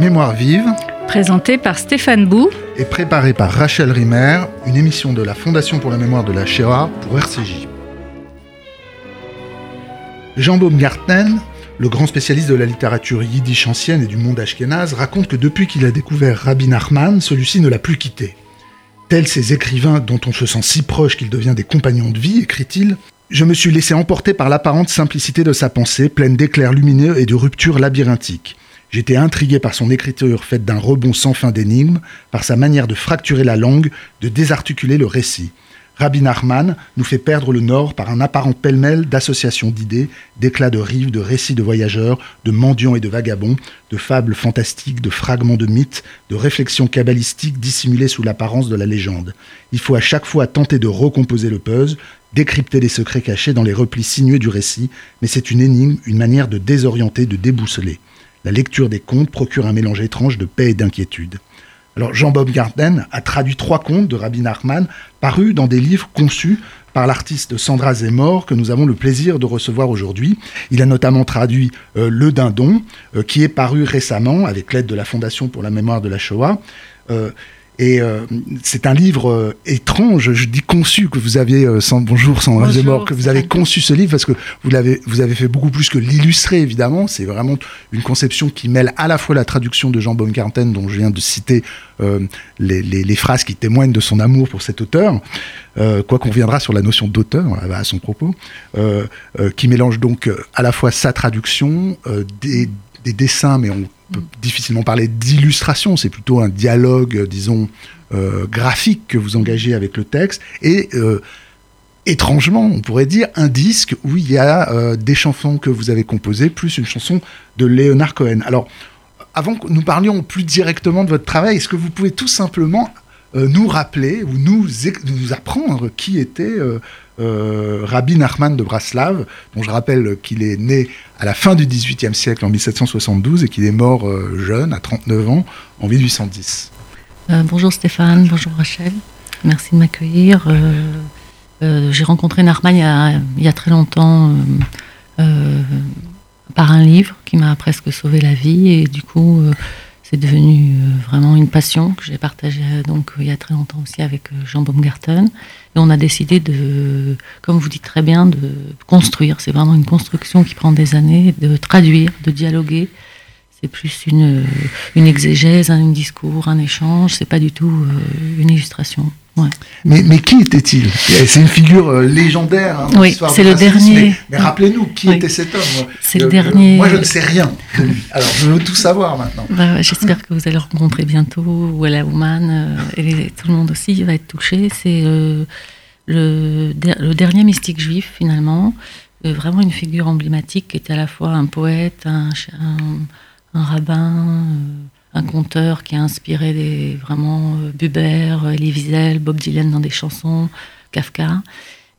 Mémoire vive, Présenté par Stéphane Bou. et préparée par Rachel Rimer, une émission de la Fondation pour la mémoire de la Shoah pour RCJ. Jean Baumgarten, le grand spécialiste de la littérature yiddish ancienne et du monde ashkénaze, raconte que depuis qu'il a découvert Rabbi Nachman, celui-ci ne l'a plus quitté. Tels ces écrivains dont on se sent si proche qu'il devient des compagnons de vie, écrit-il, je me suis laissé emporter par l'apparente simplicité de sa pensée, pleine d'éclairs lumineux et de ruptures labyrinthiques. J'étais intrigué par son écriture faite d'un rebond sans fin d'énigmes, par sa manière de fracturer la langue, de désarticuler le récit. Rabbi Nachman nous fait perdre le nord par un apparent pêle-mêle d'associations d'idées, d'éclats de rives, de récits de voyageurs, de mendiants et de vagabonds, de fables fantastiques, de fragments de mythes, de réflexions kabbalistiques dissimulées sous l'apparence de la légende. Il faut à chaque fois tenter de recomposer le puzzle, décrypter les secrets cachés dans les replis sinueux du récit, mais c'est une énigme, une manière de désorienter, de déboussoler. La lecture des contes procure un mélange étrange de paix et d'inquiétude. Alors Jean Baumgarten a traduit trois contes de Rabbi Nachman parus dans des livres conçus par l'artiste Sandra Zemmour que nous avons le plaisir de recevoir aujourd'hui. Il a notamment traduit euh, Le Dindon, euh, qui est paru récemment avec l'aide de la Fondation pour la mémoire de la Shoah. Euh, et euh, c'est un livre euh, étrange, je dis conçu, que vous avez, euh, sans, bonjour Sandra Bonjour, que vous avez conçu ce livre parce que vous l'avez, vous avez fait beaucoup plus que l'illustrer évidemment. C'est vraiment une conception qui mêle à la fois la traduction de Jean Baumgarten, dont je viens de citer les, les- les phrases qui témoignent de son amour pour cet auteur, quoi qu'on viendra sur la notion d'auteur à son propos, qui mélange donc à la fois sa traduction, des, des dessins, mais on peut difficilement parler d'illustration, c'est plutôt un dialogue, euh, disons, euh, graphique que vous engagez avec le texte, et euh, étrangement, on pourrait dire, un disque où il y a des chansons que vous avez composées, plus une chanson de Leonard Cohen. Alors, avant que nous parlions plus directement de votre travail, est-ce que vous pouvez tout simplement nous rappeler ou nous, nous apprendre qui était euh, Rabbi Nachman de Braslav, dont je rappelle qu'il est né à la fin du XVIIIe siècle, en 1772, et qu'il est mort euh, jeune, à 39 ans, en 1810. Euh, bonjour Stéphane, bonjour Rachel. Merci de m'accueillir. J'ai rencontré Narman il y a, il y a très longtemps par un livre qui m'a presque sauvé la vie et du coup c'est devenu euh, vraiment une passion que j'ai partagée euh, donc il y a très longtemps aussi avec euh, Jean Baumgarten et on a décidé de, comme vous dites très bien, de construire. C'est vraiment une construction qui prend des années, de traduire, de dialoguer. C'est plus une, une exégèse, un discours, un échange. C'est pas du tout euh, une illustration. Ouais. Mais, mais qui était-il C'est une figure euh, légendaire. hein, Oui, c'est le racisme, dernier. Mais, mais rappelez-nous, qui Oui. était cet homme C'est le Euh, dernier. Moi, je ne sais rien de lui. Alors, je veux tout savoir maintenant. Bah J'espère que vous allez le rencontrer bientôt, ou à la Woman, euh, et tout le monde aussi va être touché. C'est euh, le, der- le dernier mystique juif, finalement. Euh, vraiment une figure emblématique qui était à la fois un poète, un, ch- un, un rabbin, conteur qui a inspiré des, vraiment euh, Buber, euh, Elie Wiesel, Bob Dylan dans des chansons, Kafka.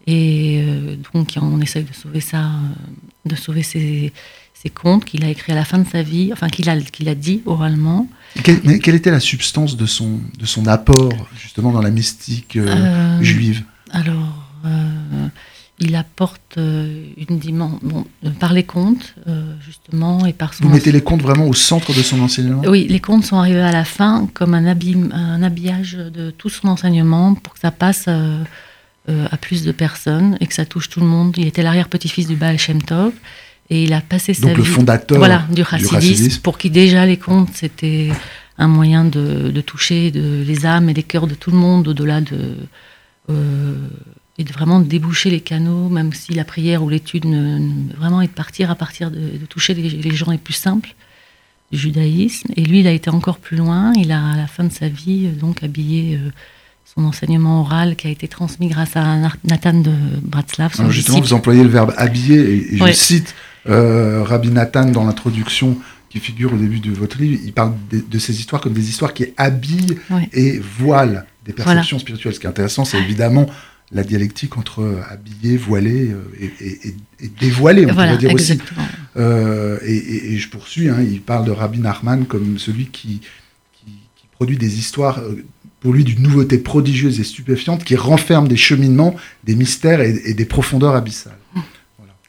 Et euh, donc on essaye de sauver ça, de sauver ces, ces contes qu'il a écrits à la fin de sa vie, enfin qu'il a, qu'il a dit oralement. Quelle, mais quelle était la substance de son, de son apport, justement, dans la mystique euh, Euh, juive? Alors, euh, il apporte euh, une dimension, bon, euh, par les contes, euh, justement, et par son... Vous mettez les contes vraiment au centre de son enseignement? Oui, les contes sont arrivés à la fin comme un, habille- un habillage de tout son enseignement pour que ça passe euh, euh, à plus de personnes et que ça touche tout le monde. Il était l'arrière-petit-fils du Baal Shem Tov et il a passé sa Donc, le vie fondateur voilà, du chassidisme, chassidisme. pour qui déjà les contes c'était un moyen de, de toucher de, les âmes et les cœurs de tout le monde au-delà de et de vraiment déboucher les canaux, même si la prière ou l'étude ne, ne- vraiment est de partir à partir de, de toucher les, les gens les plus simples du judaïsme. Et lui, il a été encore plus loin. Il a, à la fin de sa vie, euh, donc habillé euh, son enseignement oral qui a été transmis grâce à Nathan de Bratslav, son Alors, Justement, disciple. vous employez le verbe habiller, et, et je cite euh, Rabbi Nathan dans l'introduction qui figure au début de votre livre. Il parle de, de ces histoires comme des histoires qui habillent Ouais. et voilent des Voilà. perceptions spirituelles. Ce qui est intéressant, c'est évidemment la dialectique entre euh, habiller, voiler euh, et, et- et- dévoiler, on Voilà, pourrait dire aussi. Euh, et, je poursuis, hein, il parle de Rabbi Nachman comme celui qui, qui, qui produit des histoires, pour lui, d'une nouveauté prodigieuse et stupéfiante, qui renferme des cheminements, des mystères et, des profondeurs abyssales.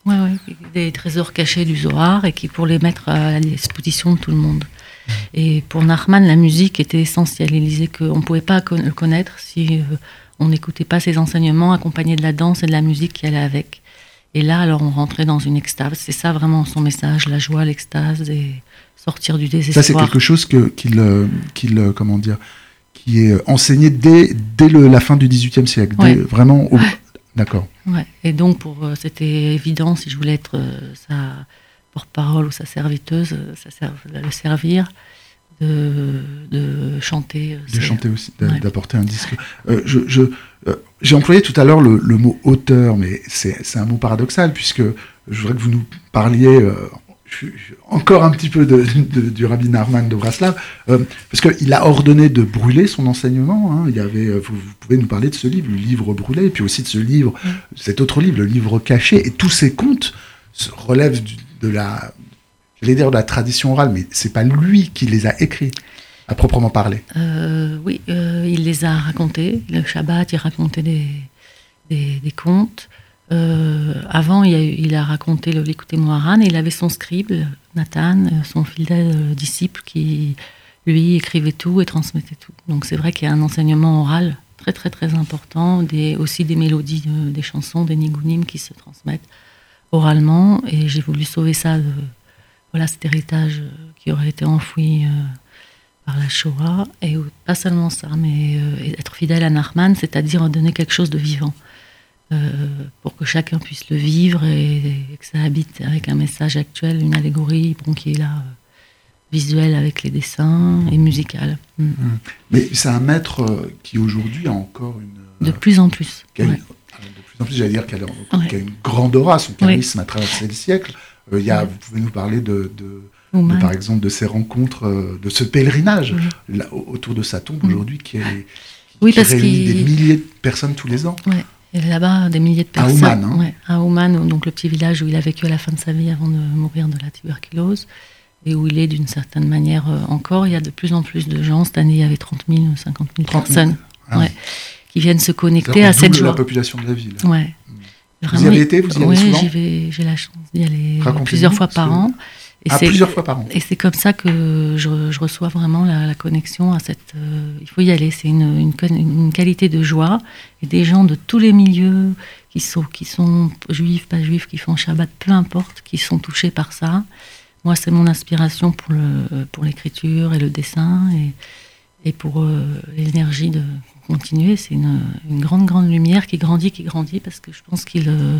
Oui, oui, des trésors cachés du Zohar et qui pour les mettre à l'exposition de tout le monde. Et pour Nachman, la musique était essentielle. Il disait qu'on ne pouvait pas le connaître si euh, on n'écoutait pas ses enseignements accompagnés de la danse et de la musique qui allait avec. Et là, alors, on rentrait dans une extase. C'est ça vraiment son message, la joie, l'extase et sortir du désespoir. Ça, c'est quelque chose qu'il, euh, euh, comment dire, qui est enseigné dès, dès la fin du XVIIIe siècle, vraiment. D'accord. Ouais. Et donc, pour, c'était évident, si je voulais être sa porte-parole ou sa serviteuse, ça le servir, de, chanter. De chanter aussi, d'apporter un disque. Euh, je, euh, j'ai employé tout à l'heure le, mot auteur, mais c'est un mot paradoxal, puisque je voudrais que vous nous parliez euh, encore un petit peu de, du rabbin Narman de Braslav, parce qu'il a ordonné de brûler son enseignement. Hein. Il y avait, vous, pouvez nous parler de ce livre, le livre brûlé, et puis aussi de ce livre, cet autre livre, le livre caché, et tous ces contes relèvent de la dire de la tradition orale, mais c'est pas lui qui les a écrits, à proprement parler. Euh, oui, euh, il les a racontés. Le Shabbat, il racontait des, des, contes. Euh, avant, il a, raconté le Likutei Moharan et il avait son scribe, Nathan, son fidèle disciple, qui lui écrivait tout et transmettait tout. Donc c'est vrai qu'il y a un enseignement oral très très très important, aussi des mélodies, des chansons, des nigunim qui se transmettent oralement. Et j'ai voulu sauver ça de, voilà cet héritage euh, qui aurait été enfoui euh, par la Shoah. Et pas seulement ça, mais euh, être fidèle à Nachman, c'est-à-dire donner quelque chose de vivant. pour que chacun puisse le vivre et, que ça habite avec un message actuel, une allégorie bon, qui est là, visuelle avec les dessins et musicale. Mm. Mm. Mais c'est un maître qui aujourd'hui a encore une... De plus en plus. de plus en plus, j'allais dire qu'elle a, une grande aura, son charisme a traversé les siècles. Euh, il y a, Vous pouvez nous parler de, par exemple, de ces rencontres, euh, de ce pèlerinage autour de sa tombe aujourd'hui qui, est, oui, parce réunit des milliers de personnes tous les ans. Ouais. Là-bas des milliers de personnes. À Ouman, hein. à Ouman, donc le petit village où il a vécu à la fin de sa vie avant de mourir de la tuberculose, et où il est d'une certaine manière euh, encore. Il y a de plus en plus de gens. Cette année, il y avait 30 000 ou 50 000 personnes ah qui viennent se connecter à cette joie. la population de la ville. Ouais. Vous y avez été Vous y allez oui, souvent j'ai la chance d'y aller plusieurs fois par an. Et ah, plusieurs fois par an. Et c'est comme ça que je, je reçois vraiment la, connexion à cette. Euh, il faut y aller. C'est une, une, une, qualité de joie et des gens de tous les milieux qui sont, qui sont juifs, pas juifs, qui font Shabbat, peu importe, qui sont touchés par ça. Moi, c'est mon inspiration pour le pour l'écriture et le dessin et, et pour euh, l'énergie de continuer. C'est une, grande, grande lumière qui grandit, qui grandit, parce que je pense qu'il euh,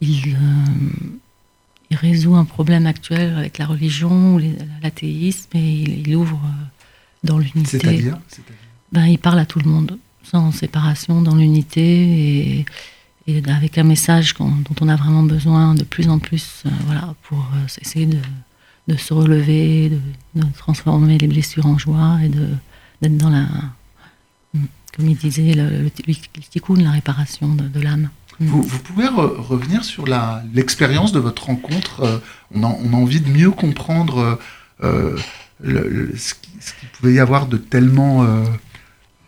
il, euh, il, résout un problème actuel avec la religion, l'athéisme, et il, ouvre euh, dans l'unité. C'est-à-dire ben, Il parle à tout le monde, sans séparation, dans l'unité, et, et, avec un message dont on a vraiment besoin de plus en plus voilà, pour essayer de, de, se relever, de, de, transformer les blessures en joie et d'être dans la comme il disait, le, le, la réparation de, l'âme. Mm. Vous, pouvez revenir sur l'expérience de votre rencontre euh, on, a, envie de mieux comprendre euh, euh, ce qu'il pouvait y avoir de tellement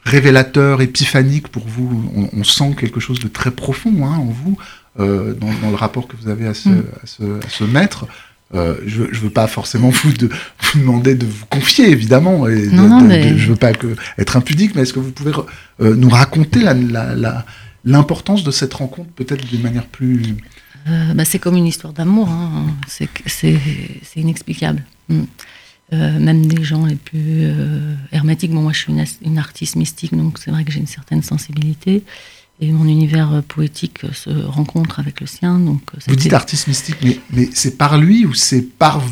révélateur, épiphanique pour vous. On, sent quelque chose de très profond hein, en vous, dans, le rapport que vous avez à ce, mm. à ce maître. Euh, je ne veux pas forcément vous, de, vous demander de vous confier, évidemment, et je ne veux pas que, être impudique, mais est-ce que vous pouvez euh, nous raconter l'importance de cette rencontre, peut-être d'une manière plus... Euh, bah, c'est comme une histoire d'amour, hein. c'est inexplicable. Mm. même des gens les plus hermétiques, bon, moi je suis une, une artiste mystique, donc c'est vrai que j'ai une certaine sensibilité et mon univers euh, poétique euh, se rencontre avec le sien. Donc, euh, vous dites artiste mystique, mais, mais c'est par lui ou c'est par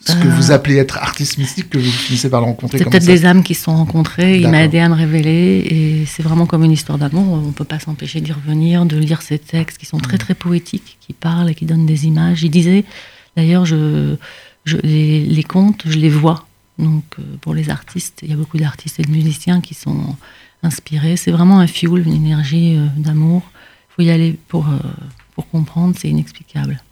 ce que vous appelez être artiste mystique que vous finissez par le rencontrer C'est peut-être des âmes qui se sont rencontrées, il m'a aidé à me révéler, et c'est vraiment comme une histoire d'amour, on ne peut pas s'empêcher d'y revenir, de lire ces textes qui sont très mm. très poétiques, qui parlent et qui donnent des images. Il disait, d'ailleurs, je, je, les, les contes, je les vois. Donc pour les artistes, il y a beaucoup d'artistes et de musiciens qui sont inspiré. C'est vraiment un fuel, une énergie euh, d'amour. Il faut y aller pour, euh, pour comprendre, c'est inexplicable.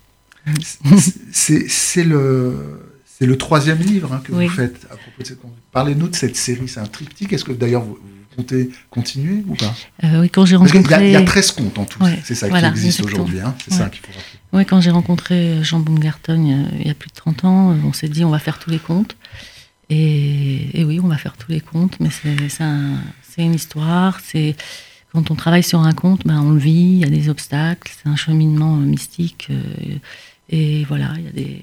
C'est le, le troisième livre hein, que vous faites à propos de cette Parlez-nous de cette série, c'est un triptyque. Est-ce que d'ailleurs vous, comptez continuer ou pas? Oui, quand j'ai rencontré. il, y a, 13 contes en tout, c'est ça qui existe aujourd'hui, hein. c'est ça qu'il faut rappeler. Oui, quand j'ai rencontré Jean Baumgarten il y a plus de 30 ans, on s'est dit on va faire tous les contes. Et, et oui, on va faire tous les contes, mais c'est une histoire, c'est quand on travaille sur un conte, ben, on le vit, il y a des obstacles, c'est un cheminement mystique. et voilà, il y a des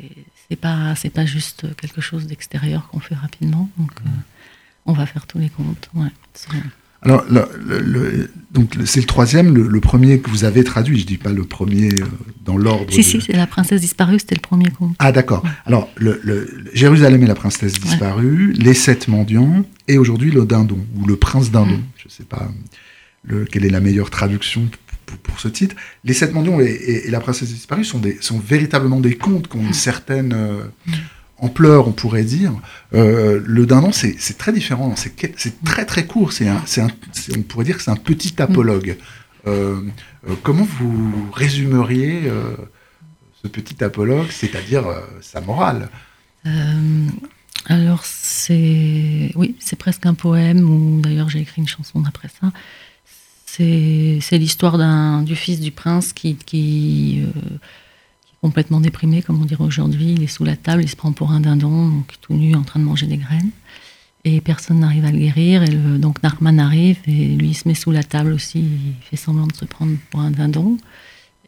c'est pas c'est pas juste quelque chose d'extérieur qu'on fait rapidement. Donc euh, on va faire tous les comptes. Alors, donc c'est le troisième, le, premier que vous avez traduit. Je dis pas le premier euh, dans l'ordre. Si si, c'est la princesse disparue, c'était le premier conte. Ah d'accord. Alors le, Jérusalem et la princesse disparue, les sept mendiants et aujourd'hui le dindon ou le prince dindon. Je Je sais pas le, quelle est la meilleure traduction pour, ce titre. Les Sept Mendiants et, La Princesse disparue sont, des, sont véritablement des contes qui ont une certaine euh, ampleur, on pourrait dire. Euh, le Dindon, c'est très différent. C'est très très court. C'est un, on pourrait dire que c'est un petit apologue. Euh, comment vous résumeriez ce petit apologue, c'est-à-dire sa morale? Alors c'est oui, c'est presque un poème ou d'ailleurs j'ai écrit une chanson d'après ça. C'est l'histoire du fils du prince qui, euh, complètement déprimé, comme on dirait aujourd'hui. Il est sous la table, il se prend pour un dindon, donc tout nu en train de manger des graines. Et personne n'arrive à le guérir. Donc Narman arrive et lui il se met sous la table aussi. Il fait semblant de se prendre pour un dindon.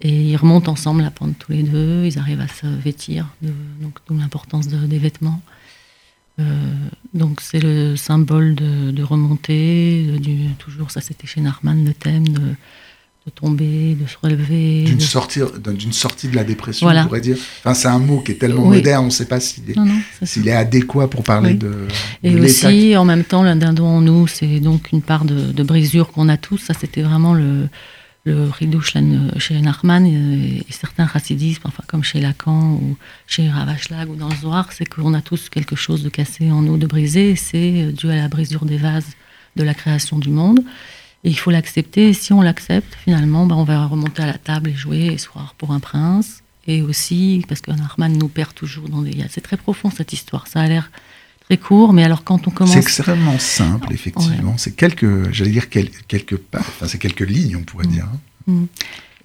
Et ils remontent ensemble la pente tous les deux. Ils arrivent à se vêtir, donc d'où l'importance des vêtements. Euh, donc c'est le symbole de, remontée, du, toujours ça c'était chez Narman le thème de, tomber, de se relever. D'une sortie, d'une sortie de la dépression, on pourrait dire. Enfin, c'est un mot qui est tellement moderne, on ne sait pas s'il est, est, adéquat pour parler de, Et aussi, en même temps, l'indindon en nous, c'est donc une part de, de brisure qu'on a tous. Ça, c'était vraiment le, le ridouche chez Nachman et, certains chassidismes, enfin comme chez Lacan ou chez Ravachlag ou dans le Zohar, c'est qu'on a tous quelque chose de cassé en nous, de brisé, c'est dû à la brisure des vases de la création du monde. Et il faut l'accepter, et si on l'accepte, finalement, ben, on va remonter à la table et jouer et soir pour un prince. Et aussi, parce que Nachman nous perd toujours dans des... C'est très profond cette histoire, ça a l'air très court, mais alors quand on commence... C'est extrêmement simple, effectivement. C'est quelques, j'allais dire quelques, enfin c'est quelques lignes, on pourrait dire. Hein. Mm.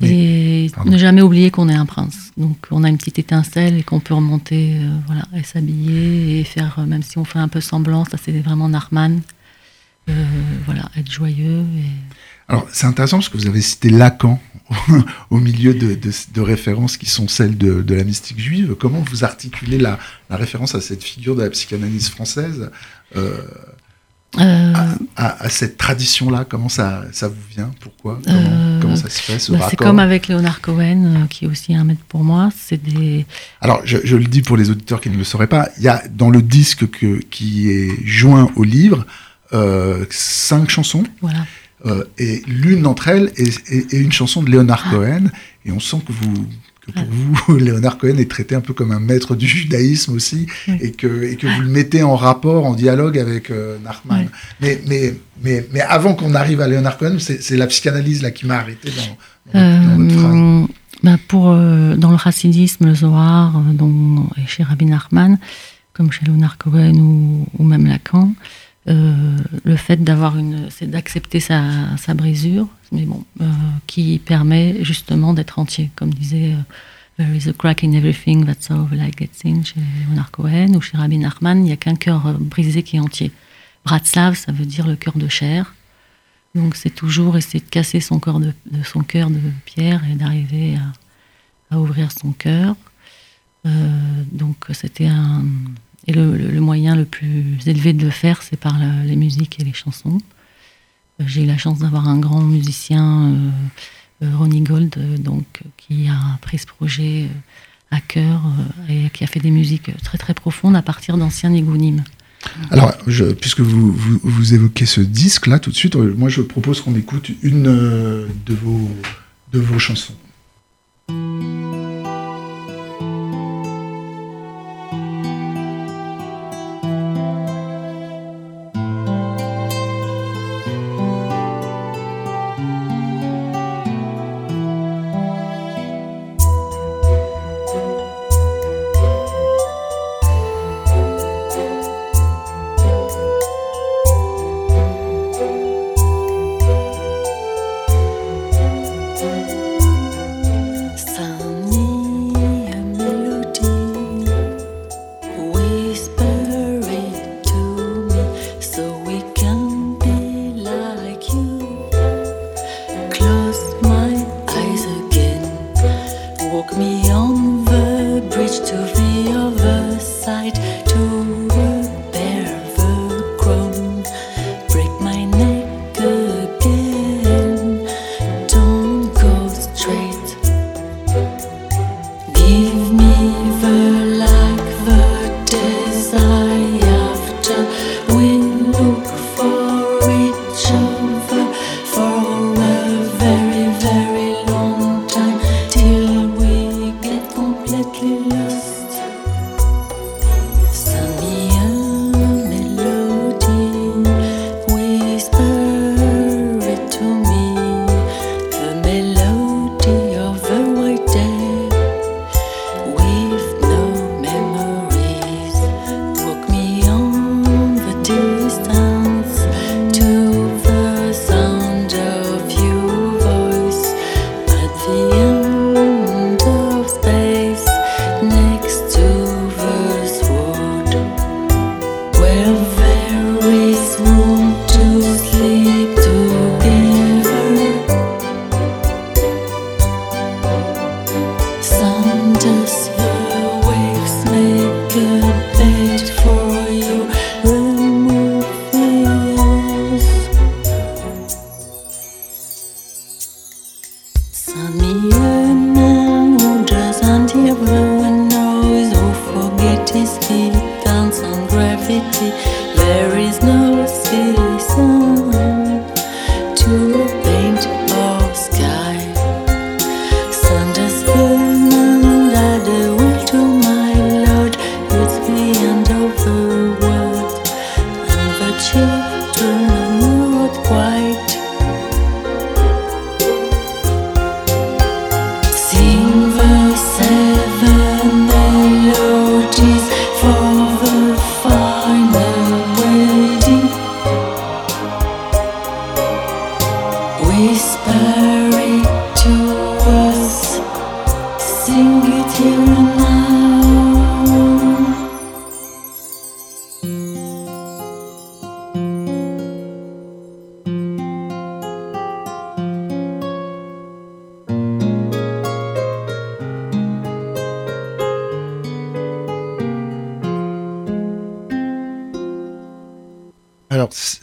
et ne jamais oublier qu'on est un prince. Donc on a une petite étincelle et qu'on peut remonter, euh, voilà, et s'habiller et faire, euh, même si on fait un peu semblant, ça c'est vraiment Narman. Euh, voilà, être joyeux. Alors c'est intéressant parce que vous avez cité Lacan au milieu de, références qui sont celles de, la mystique juive. Comment vous articulez la, référence à cette figure de la psychanalyse française euh, euh, à, cette tradition-là? Comment ça, ça vous vient? Pourquoi? Euh, comment, ça se fait ce bah, C'est comme avec Léonard Cohen, qui est aussi un maître pour moi. C'est des... Alors, je, le dis pour les auditeurs qui ne le sauraient pas, il y a dans le disque que, qui est joint au livre cinq chansons. Voilà. Euh, et l'une d'entre elles est, une chanson de Léonard ah. Cohen. Et on sent que vous, que pour ah. vous, Léonard Cohen est traité un peu comme un maître du judaïsme aussi, et, que, et que vous le mettez en rapport, en dialogue avec euh, Nachman. Mais, mais, mais, mais avant qu'on arrive à Léonard Cohen, c'est la psychanalyse là qui m'a arrêté dans, votre euh, phrase. Bah pour, dans le chassidisme, le Zohar, dont, chez Rabbi Nachman, comme chez Léonard Cohen ou, ou même Lacan, euh, le fait d'avoir une, c'est d'accepter sa, sa, brisure, mais bon, euh, qui permet justement d'être entier, comme disait euh, There is a crack in everything, that's how light gets in chez Leonard Cohen ou chez Rabbi Nachman, il n'y a qu'un cœur brisé qui est entier. Bratslav, ça veut dire le cœur de chair. Donc c'est toujours essayer de casser son, corps de, son cœur de pierre et d'arriver à, à, ouvrir son cœur. donc c'était un, et le, moyen le plus élevé de le faire, c'est par les musiques et les chansons. Euh, j'ai eu la chance d'avoir un grand musicien, euh, euh, Ronnie Gold, donc, qui a pris ce projet à cœur et qui a fait des musiques très très profondes à partir d'anciens nigounim. Alors, puisque vous, vous, évoquez ce disque-là tout de suite, moi je propose qu'on écoute une de, vos, de vos chansons. me on the bridge to the other side to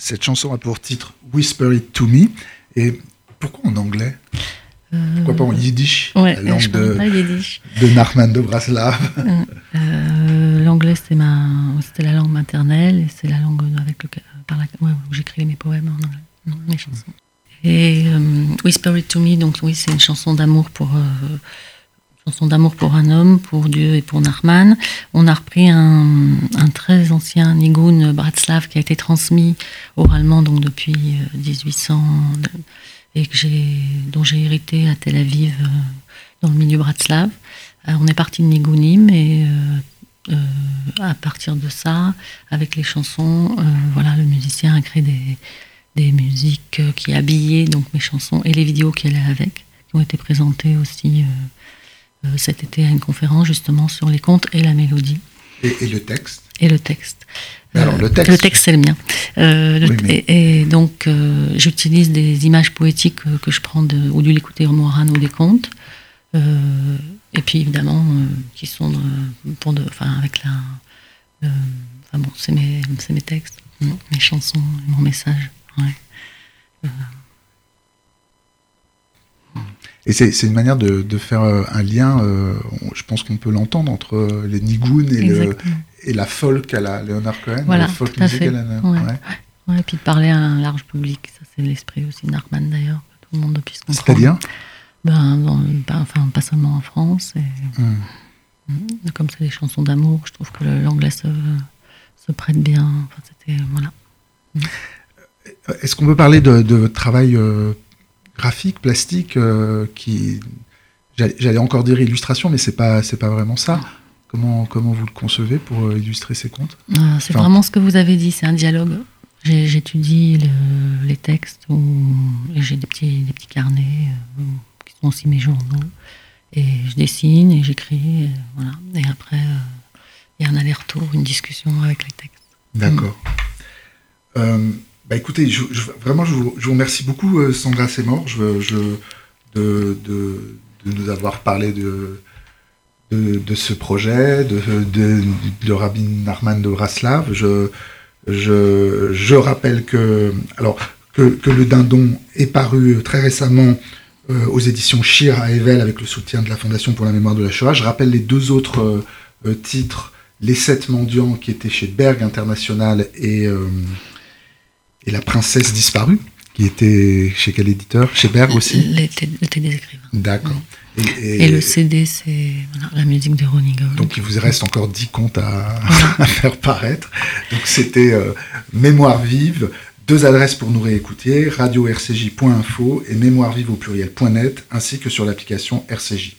Cette chanson a pour titre Whisper It To Me. Et pourquoi en anglais? Pourquoi pas en yiddish? La langue de, yiddish. de Nachman de Braslav euh, euh, L'anglais, c'était la langue maternelle et c'est la langue avec par laquelle où j'écris mes poèmes en anglais, mes chansons. Et euh, Whisper It To Me, donc oui, c'est une chanson d'amour pour chanson d'amour pour un homme, pour Dieu et pour Nachman. On a repris un, très ancien nigoun Bratslav qui a été transmis oralement donc depuis 1800 euh, et que dont j'ai hérité à Tel Aviv euh, dans le milieu Bratslav. Euh, on est parti de nigounim et à partir de ça, avec les chansons, voilà, le musicien a créé des, des musiques qui habillaient donc mes chansons et les vidéos qui allaient avec, qui ont été présentées aussi cet été à une conférence justement sur les contes et la mélodie. Et, le texte Et le texte. Alors, le texte, le texte c'est le mien. Euh, et, donc, euh, j'utilise des images poétiques que je prends de, ou du l'écouter Moran ou des contes. et puis, évidemment, qui sont pour de, enfin, avec la. enfin bon, c'est mes, mes, textes, mes chansons, mon message. Ouais. Et c'est une manière de, de, faire euh, un lien, euh, je pense qu'on peut l'entendre, entre euh, les Nigoun et, le, et, la folk à la Leonard Cohen, voilà, la folk music à la ouais. Ouais. et puis de parler à un large public, ça c'est l'esprit aussi de d'ailleurs, que tout le monde puisse comprendre. C'est-à-dire ben, ben, enfin, pas seulement en France. Et, hmm. Hmm. Comme c'est des chansons d'amour, je trouve que l'anglais se, se, prête bien. Enfin, c'était, voilà. Est-ce qu'on peut parler de, de votre travail graphique, plastique, euh, qui. J'allais encore dire illustration, mais c'est pas, pas vraiment ça. Comment, comment vous le concevez pour euh, illustrer ces contes? Ah, C'est vraiment ce que vous avez dit, c'est un dialogue. J'étudie les textes, j'ai des petits, des petits carnets euh, qui sont aussi mes journaux. Et je dessine et j'écris. Et, voilà. et après, il y a un aller-retour, une discussion avec les textes. D'accord. Bah écoutez, vraiment, je vous, remercie beaucoup, euh, Sandra Seymour, je, de, de, nous avoir parlé de, ce projet, de, Rabbi Narman de Braslav. Je, rappelle que, alors, que, le dindon est paru très récemment euh, aux éditions Shir à Evel avec le soutien de la Fondation pour la mémoire de la Shoah. Je rappelle les deux autres euh, euh, titres, Les Sept Mendiants qui étaient chez Berg International et, et La Princesse disparue qui était chez quel éditeur? Chez Berg aussi? L'été des écrivains. D'accord. Et, le CD, c'est la musique de Ronnie Gold. Donc il vous reste encore 10 comptes à, faire paraître. Donc c'était Mémoire vive, deux adresses pour nous réécouter, radio-rcj.info et mémoirevive au pluriel.net, ainsi que sur l'application RCJ.